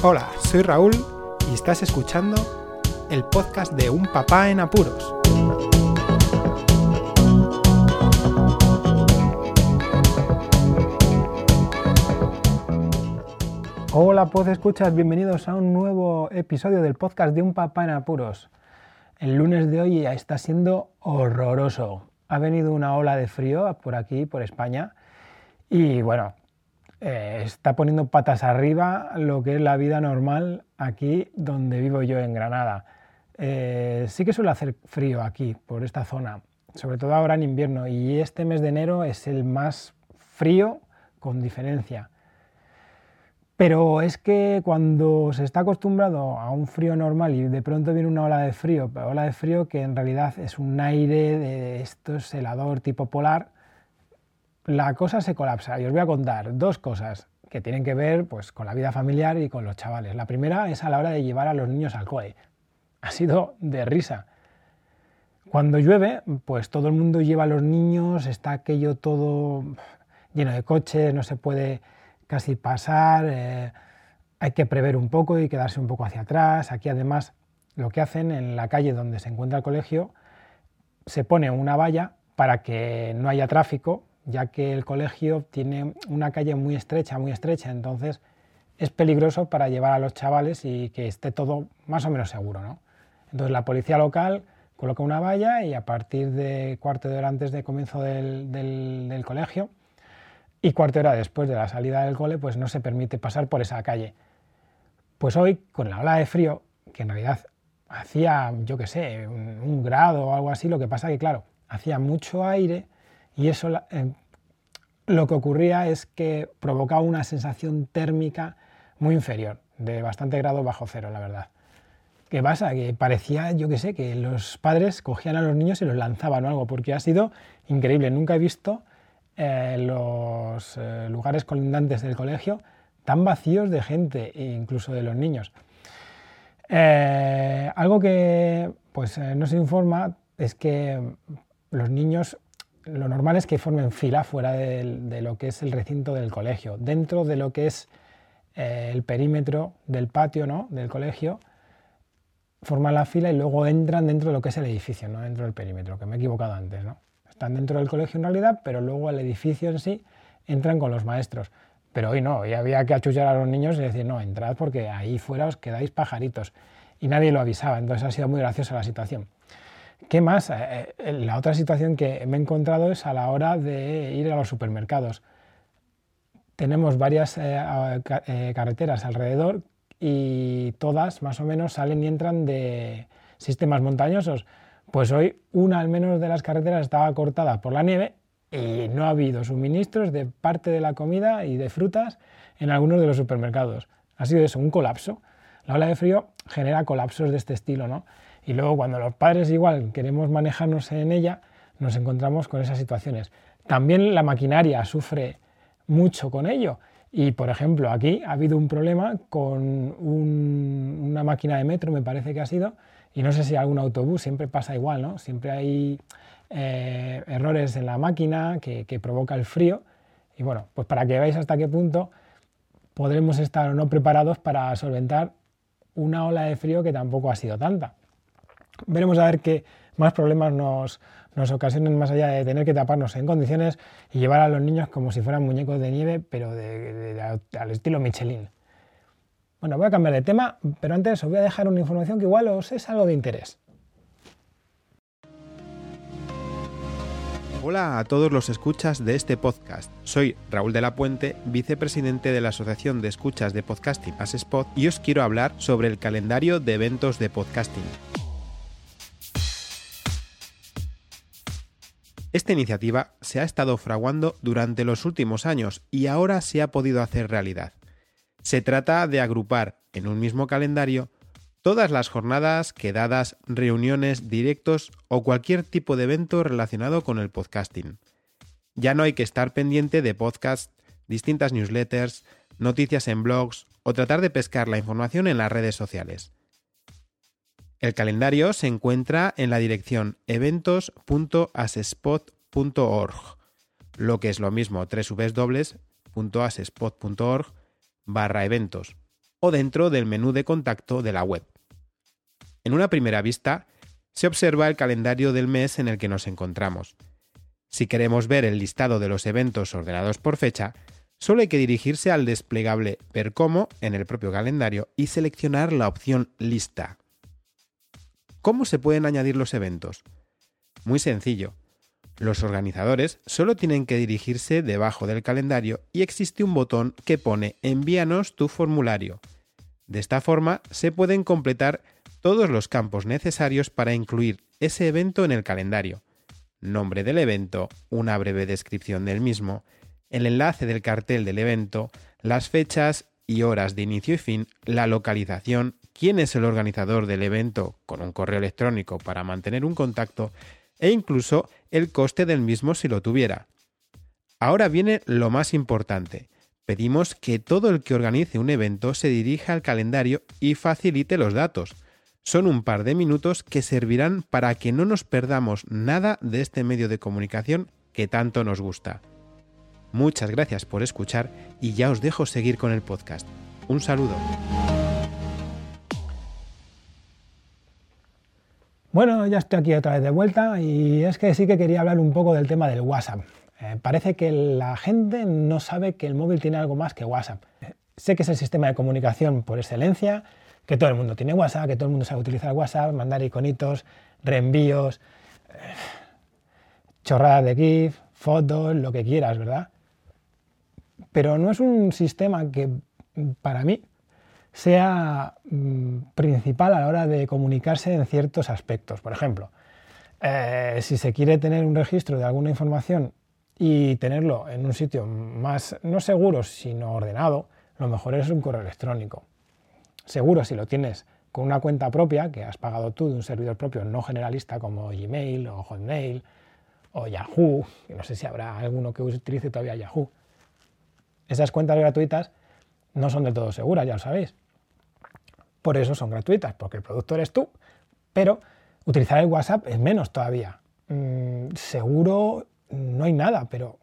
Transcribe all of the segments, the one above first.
Hola, soy Raúl y estás escuchando el podcast de Un Papá en Apuros. Hola, pues escuchas, bienvenidos a un nuevo episodio del podcast de Un Papá en Apuros. El lunes de hoy ya está siendo horroroso. Ha venido una ola de frío por aquí, por España, y bueno, eh, está poniendo patas arriba lo que es la vida normal aquí donde vivo yo en Granada. Eh, sí que suele hacer frío aquí, por esta zona, sobre todo ahora en invierno, y este mes de enero es el más frío con diferencia. Pero es que cuando se está acostumbrado a un frío normal y de pronto viene una ola de frío, ola de frío que en realidad es un aire de estos helador tipo polar, la cosa se colapsa y os voy a contar dos cosas que tienen que ver pues, con la vida familiar y con los chavales. La primera es a la hora de llevar a los niños al cole. Ha sido de risa. Cuando llueve, pues todo el mundo lleva a los niños, está aquello todo lleno de coches, no se puede casi pasar, eh, hay que prever un poco y quedarse un poco hacia atrás. Aquí además lo que hacen en la calle donde se encuentra el colegio, se pone una valla para que no haya tráfico ya que el colegio tiene una calle muy estrecha, muy estrecha, entonces es peligroso para llevar a los chavales y que esté todo más o menos seguro. ¿no? Entonces la policía local coloca una valla y a partir de cuarto de hora antes de comienzo del, colegio y cuarto de hora después de la salida del cole, pues no se permite pasar por esa calle. Pues hoy, con la ola de frío, que en realidad hacía, yo qué sé, un, un grado o algo así, lo que pasa que, claro, hacía mucho aire, y eso eh, lo que ocurría es que provocaba una sensación térmica muy inferior, de bastante grado bajo cero, la verdad. ¿Qué pasa? Que parecía, yo qué sé, que los padres cogían a los niños y los lanzaban o algo, porque ha sido increíble. Nunca he visto eh, los eh, lugares colindantes del colegio tan vacíos de gente, e incluso de los niños. algo que pues, no se informa es que los niños lo normal es que formen fila fuera de, lo que es el recinto del colegio. Dentro de lo que es eh, el perímetro del patio ¿no? del colegio, forman la fila y luego entran dentro de lo que es el edificio, no dentro del perímetro, que me he equivocado antes. ¿no? Están dentro del colegio en realidad, pero luego al edificio en sí entran con los maestros. Pero hoy no, hoy había que achuchar a los niños y decir, no, entrad porque ahí fuera os quedáis pajaritos. Y nadie lo avisaba, entonces ha sido muy graciosa la situación. ¿Qué más? Eh, eh, la otra situación que me he encontrado es a la hora de ir a los supermercados. Tenemos varias eh, carreteras alrededor y todas más o menos salen y entran de sistemas montañosos. Pues hoy una al menos de las carreteras estaba cortada por la nieve y no ha habido suministros de parte de la comida y de frutas en algunos de los supermercados. Ha sido eso, un colapso. La ola de frío genera colapsos de este estilo, ¿no? Y luego cuando los padres igual queremos manejarnos en ella, nos encontramos con esas situaciones. También la maquinaria sufre mucho con ello. Y por ejemplo, aquí ha habido un problema con una máquina de metro, me parece que ha sido, y no sé si algún autobús, siempre pasa igual, ¿no? Siempre hay eh, errores en la máquina que, que provoca el frío. Y bueno, pues para que veáis hasta qué punto podremos estar o no preparados para solventar una ola de frío que tampoco ha sido tanta. Veremos a ver qué más problemas nos, nos ocasionan más allá de tener que taparnos en condiciones y llevar a los niños como si fueran muñecos de nieve, pero al estilo Michelin. Bueno, voy a cambiar de tema, pero antes os voy a dejar una información que igual os es algo de interés. Hola a todos los escuchas de este podcast. Soy Raúl de la Puente, vicepresidente de la Asociación de Escuchas de Podcasting As y os quiero hablar sobre el calendario de eventos de podcasting. Esta iniciativa se ha estado fraguando durante los últimos años y ahora se ha podido hacer realidad. Se trata de agrupar en un mismo calendario todas las jornadas, quedadas, reuniones, directos o cualquier tipo de evento relacionado con el podcasting. Ya no hay que estar pendiente de podcasts, distintas newsletters, noticias en blogs o tratar de pescar la información en las redes sociales. El calendario se encuentra en la dirección eventos.asespot.org, lo que es lo mismo www.asespot.org barra eventos. o dentro del menú de contacto de la web. En una primera vista, se observa el calendario del mes en el que nos encontramos. Si queremos ver el listado de los eventos ordenados por fecha, solo hay que dirigirse al desplegable Ver cómo en el propio calendario y seleccionar la opción Lista. ¿Cómo se pueden añadir los eventos? Muy sencillo. Los organizadores solo tienen que dirigirse debajo del calendario y existe un botón que pone Envíanos tu formulario. De esta forma se pueden completar todos los campos necesarios para incluir ese evento en el calendario. Nombre del evento, una breve descripción del mismo, el enlace del cartel del evento, las fechas y horas de inicio y fin, la localización, quién es el organizador del evento con un correo electrónico para mantener un contacto e incluso el coste del mismo si lo tuviera. Ahora viene lo más importante. Pedimos que todo el que organice un evento se dirija al calendario y facilite los datos. Son un par de minutos que servirán para que no nos perdamos nada de este medio de comunicación que tanto nos gusta. Muchas gracias por escuchar y ya os dejo seguir con el podcast. Un saludo. Bueno, ya estoy aquí otra vez de vuelta y es que sí que quería hablar un poco del tema del WhatsApp. Eh, parece que la gente no sabe que el móvil tiene algo más que WhatsApp. sé que es el sistema de comunicación por excelencia, que todo el mundo tiene WhatsApp, que todo el mundo sabe utilizar WhatsApp, mandar iconitos, reenvíos, eh, chorradas de GIF, fotos, lo que quieras, ¿verdad? Pero no es un sistema que para mí sea mm, principal a la hora de comunicarse en ciertos aspectos. Por ejemplo, eh, si se quiere tener un registro de alguna información y tenerlo en un sitio más, no seguro, sino ordenado, lo mejor es un correo electrónico. Seguro si lo tienes con una cuenta propia que has pagado tú de un servidor propio no generalista como Gmail o Hotmail o Yahoo, no sé si habrá alguno que utilice todavía Yahoo. Esas cuentas gratuitas no son del todo seguras, ya lo sabéis. Por eso son gratuitas, porque el producto eres tú, pero utilizar el WhatsApp es menos todavía. Mm, seguro no hay nada, pero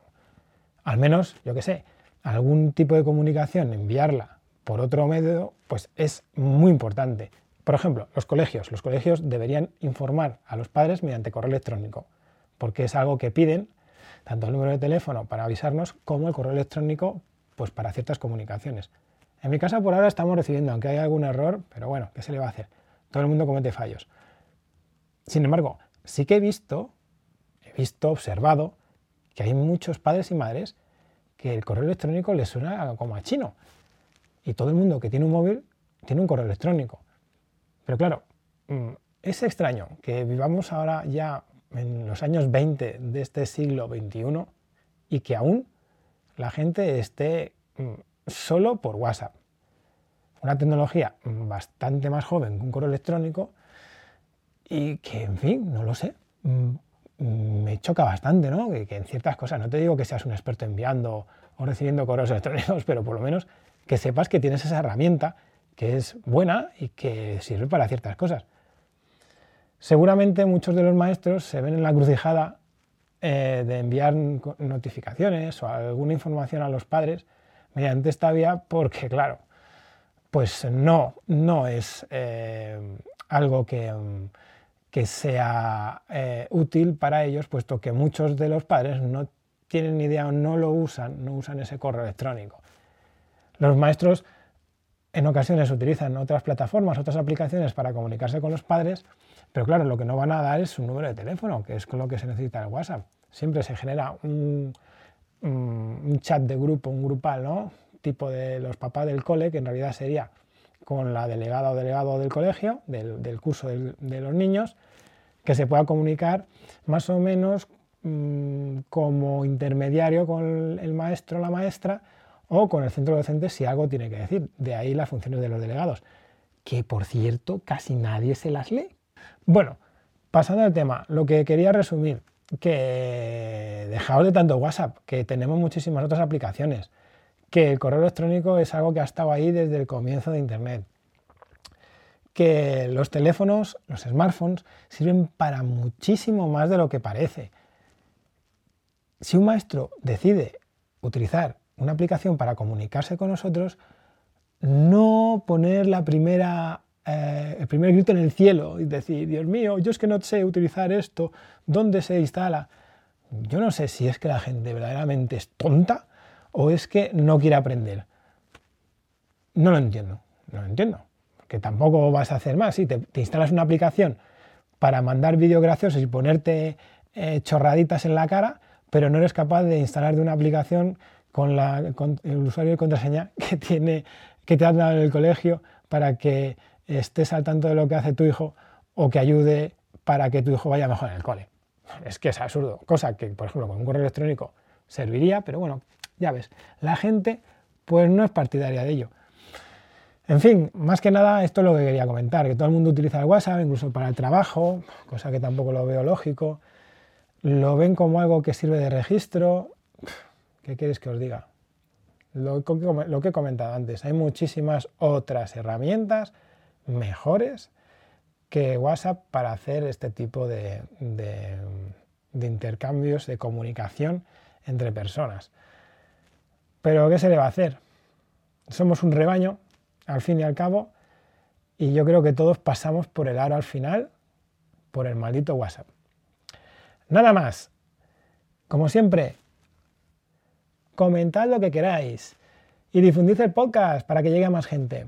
al menos, yo qué sé, algún tipo de comunicación, enviarla por otro medio, pues es muy importante. Por ejemplo, los colegios. Los colegios deberían informar a los padres mediante correo electrónico, porque es algo que piden, tanto el número de teléfono para avisarnos como el correo electrónico pues para ciertas comunicaciones. En mi casa por ahora estamos recibiendo, aunque hay algún error, pero bueno, ¿qué se le va a hacer? Todo el mundo comete fallos. Sin embargo, sí que he visto, he visto, observado, que hay muchos padres y madres que el correo electrónico les suena como a chino. Y todo el mundo que tiene un móvil tiene un correo electrónico. Pero claro, mm, es extraño que vivamos ahora ya en los años 20 de este siglo XXI y que aún la gente esté mm, solo por WhatsApp. Una tecnología bastante más joven que un correo electrónico y que, en fin, no lo sé, mm, me choca bastante, ¿no? Que, en ciertas cosas, no te digo que seas un experto enviando o recibiendo correos electrónicos, pero por lo menos que sepas que tienes esa herramienta que es buena y que sirve para ciertas cosas. Seguramente muchos de los maestros se ven en la crucijada eh, de enviar notificaciones o alguna información a los padres mediante esta vía porque, claro, pues no, no es eh, algo que, que sea eh, útil para ellos, puesto que muchos de los padres no tienen ni idea o no lo usan, no usan ese correo electrónico. Los maestros en ocasiones utilizan otras plataformas, otras aplicaciones para comunicarse con los padres, pero claro, lo que no van a dar es un número de teléfono, que es con lo que se necesita el WhatsApp siempre se genera un, chat de grupo, un grupal, ¿no? Tipo de los papás del cole, que en realidad sería con la delegada o delegado del colegio, del, curso de los niños, que se pueda comunicar más o menos mm, como intermediario con el maestro o la maestra o con el centro docente si algo tiene que decir. De ahí las funciones de los delegados, que por cierto casi nadie se las lee. Bueno, pasando al tema, lo que quería resumir, que dejaos de tanto WhatsApp, que tenemos muchísimas otras aplicaciones, que el correo electrónico es algo que ha estado ahí desde el comienzo de Internet, que los teléfonos, los smartphones, sirven para muchísimo más de lo que parece. Si un maestro decide utilizar una aplicación para comunicarse con nosotros, no poner la primera, eh, el primer grito en el cielo y decir, Dios mío, yo es que no sé utilizar esto, ¿dónde se instala? Yo no sé si es que la gente verdaderamente es tonta o es que no quiere aprender. No lo entiendo, no lo entiendo. Que tampoco vas a hacer más. Si te, instalas una aplicación para mandar vídeos graciosos y ponerte eh, chorraditas en la cara, pero no eres capaz de instalar de una aplicación con, el usuario y contraseña que, tiene, que te han dado en el colegio para que estés al tanto de lo que hace tu hijo o que ayude para que tu hijo vaya mejor en el cole. Es que es absurdo, cosa que, por ejemplo, con un correo electrónico serviría, pero bueno, ya ves, la gente pues no es partidaria de ello. En fin, más que nada esto es lo que quería comentar, que todo el mundo utiliza el WhatsApp, incluso para el trabajo, cosa que tampoco lo veo lógico. Lo ven como algo que sirve de registro. ¿Qué quieres que os diga? Lo, que he comentado antes, hay muchísimas otras herramientas mejores que WhatsApp para hacer este tipo de, de intercambios, de comunicación entre personas. Pero ¿qué se le va a hacer? Somos un rebaño, al fin y al cabo, y yo creo que todos pasamos por el aro al final, por el maldito WhatsApp. Nada más. Como siempre, comentad lo que queráis y difundid el podcast para que llegue a más gente.